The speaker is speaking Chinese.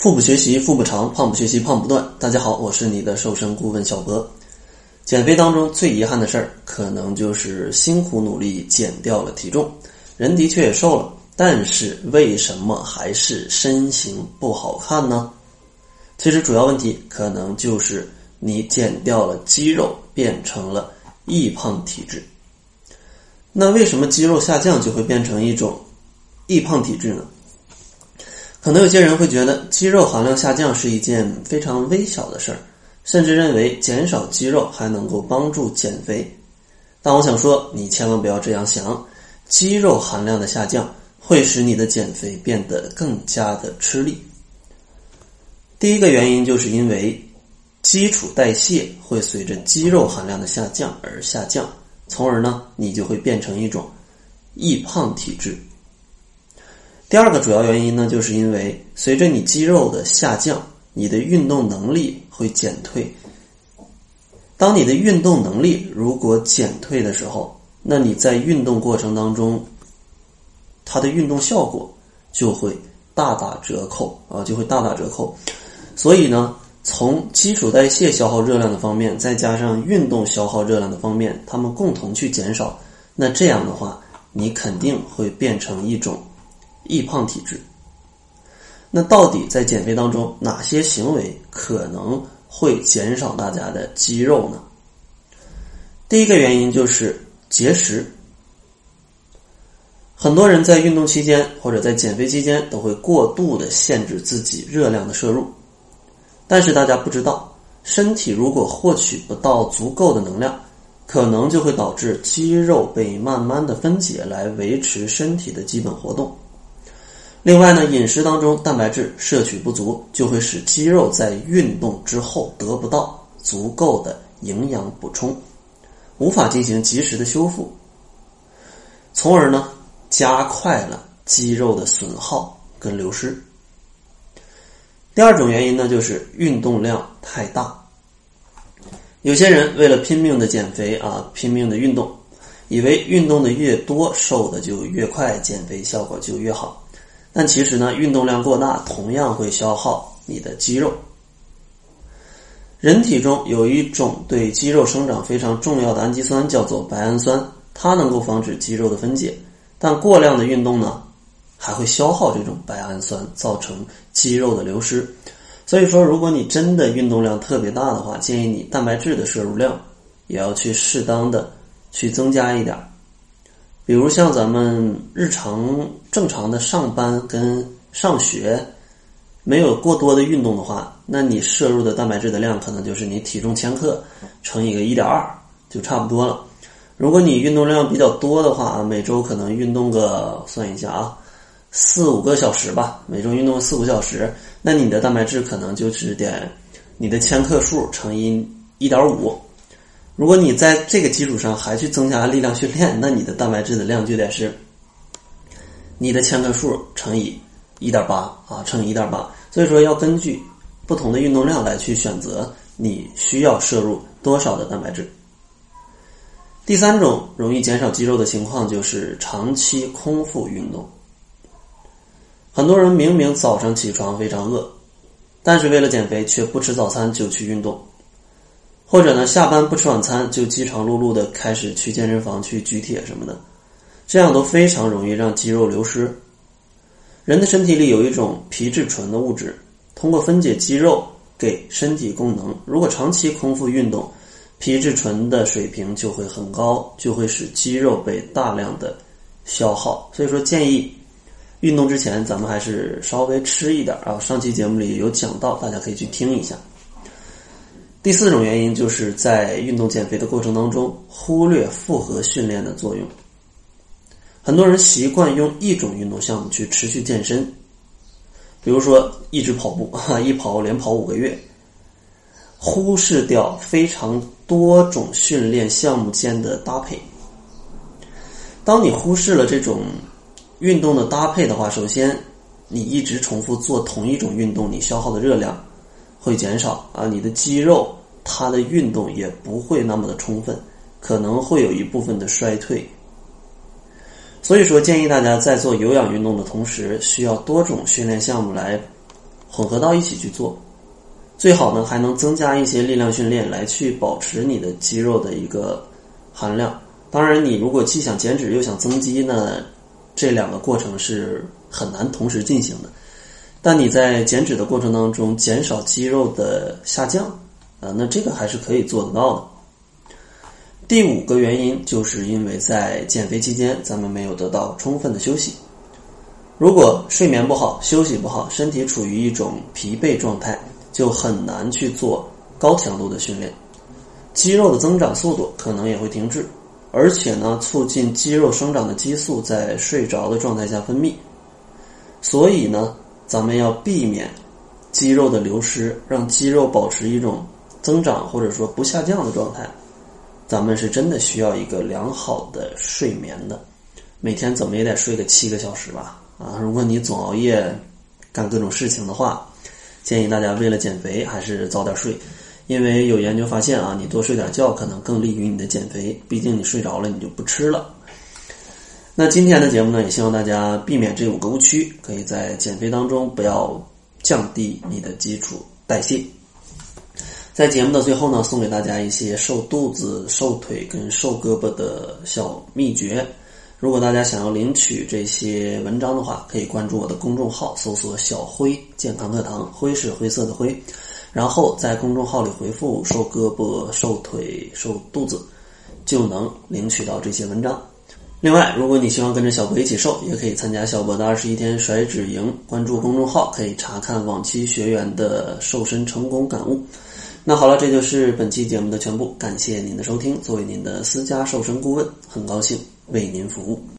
腹部学习腹部长，胖不学习胖不断。大家好，我是你的瘦身顾问小博。减肥当中最遗憾的事儿，可能就是辛苦努力减掉了体重，人的确也瘦了，但是为什么还是身形不好看呢？其实主要问题可能就是你减掉了肌肉，变成了易胖体质。那为什么肌肉下降就会变成一种易胖体质呢？可能有些人会觉得肌肉含量下降是一件非常微小的事儿，甚至认为减少肌肉还能够帮助减肥。但我想说，你千万不要这样想，肌肉含量的下降会使你的减肥变得更加的吃力。第一个原因就是因为基础代谢会随着肌肉含量的下降而下降，从而呢，你就会变成一种易胖体质。第二个主要原因呢，就是因为随着你肌肉的下降，你的运动能力会减退。当你的运动能力如果减退的时候，那你在运动过程当中，它的运动效果就会大打折扣啊，就会大打折扣。所以呢，从基础代谢消耗热量的方面，再加上运动消耗热量的方面，它们共同去减少，那这样的话，你肯定会变成一种。易胖体质，那到底在减肥当中哪些行为可能会减少大家的肌肉呢？第一个原因就是节食。很多人在运动期间或者在减肥期间都会过度的限制自己热量的摄入，但是大家不知道，身体如果获取不到足够的能量，可能就会导致肌肉被慢慢的分解来维持身体的基本活动。另外呢，饮食当中蛋白质摄取不足，就会使肌肉在运动之后得不到足够的营养补充，无法进行及时的修复，从而呢加快了肌肉的损耗跟流失。第二种原因呢，就是运动量太大。有些人为了拼命的减肥啊，拼命的运动，以为运动的越多，瘦的就越快，减肥效果就越好。但其实呢，运动量过大同样会消耗你的肌肉。人体中有一种对肌肉生长非常重要的氨基酸，叫做白氨酸，它能够防止肌肉的分解。但过量的运动呢，还会消耗这种白氨酸，造成肌肉的流失。所以说，如果你真的运动量特别大的话，建议你蛋白质的摄入量也要去适当的去增加一点。比如像咱们日常正常的上班跟上学，没有过多的运动的话，那你摄入的蛋白质的量可能就是你体重千克乘以个一点二就差不多了。如果你运动量比较多的话，每周可能运动个算一下啊，四五个小时吧，每周运动四五小时，那你的蛋白质可能就是点你的千克数乘以一点五。如果你在这个基础上还去增加力量训练，那你的蛋白质的量就得是你的千克数乘以一点八啊，乘以一点八。所以说要根据不同的运动量来去选择你需要摄入多少的蛋白质。第三种容易减少肌肉的情况就是长期空腹运动。很多人明明早上起床非常饿，但是为了减肥却不吃早餐就去运动。或者呢，下班不吃晚餐就饥肠辘辘的开始去健身房去举铁什么的，这样都非常容易让肌肉流失。人的身体里有一种皮质醇的物质，通过分解肌肉给身体供能。如果长期空腹运动，皮质醇的水平就会很高，就会使肌肉被大量的消耗。所以说，建议运动之前咱们还是稍微吃一点啊。上期节目里有讲到，大家可以去听一下。第四种原因就是在运动减肥的过程当中忽略复合训练的作用。很多人习惯用一种运动项目去持续健身，比如说一直跑步，哈，一跑连跑五个月，忽视掉非常多种训练项目间的搭配。当你忽视了这种运动的搭配的话，首先你一直重复做同一种运动，你消耗的热量。会减少啊，你的肌肉它的运动也不会那么的充分，可能会有一部分的衰退。所以说，建议大家在做有氧运动的同时，需要多种训练项目来混合到一起去做。最好呢，还能增加一些力量训练来去保持你的肌肉的一个含量。当然，你如果既想减脂又想增肌呢，这两个过程是很难同时进行的。但你在减脂的过程当中减少肌肉的下降，啊，那这个还是可以做得到的。第五个原因就是因为在减肥期间咱们没有得到充分的休息。如果睡眠不好、休息不好，身体处于一种疲惫状态，就很难去做高强度的训练，肌肉的增长速度可能也会停滞，而且呢，促进肌肉生长的激素在睡着的状态下分泌，所以呢。咱们要避免肌肉的流失，让肌肉保持一种增长或者说不下降的状态。咱们是真的需要一个良好的睡眠的，每天怎么也得睡个七个小时吧。啊，如果你总熬夜干各种事情的话，建议大家为了减肥还是早点睡，因为有研究发现啊，你多睡点觉可能更利于你的减肥。毕竟你睡着了，你就不吃了。那今天的节目呢，也希望大家避免这五个误区，可以在减肥当中不要降低你的基础代谢。在节目的最后呢，送给大家一些瘦肚子、瘦腿跟瘦胳膊的小秘诀。如果大家想要领取这些文章的话，可以关注我的公众号，搜索“小辉健康课堂”，灰是灰色的灰，然后在公众号里回复“瘦胳膊、瘦腿、瘦肚子”，就能领取到这些文章。另外，如果你希望跟着小博一起瘦，也可以参加小博的二十一天甩脂营。关注公众号，可以查看往期学员的瘦身成功感悟。那好了，这就是本期节目的全部。感谢您的收听。作为您的私家瘦身顾问，很高兴为您服务。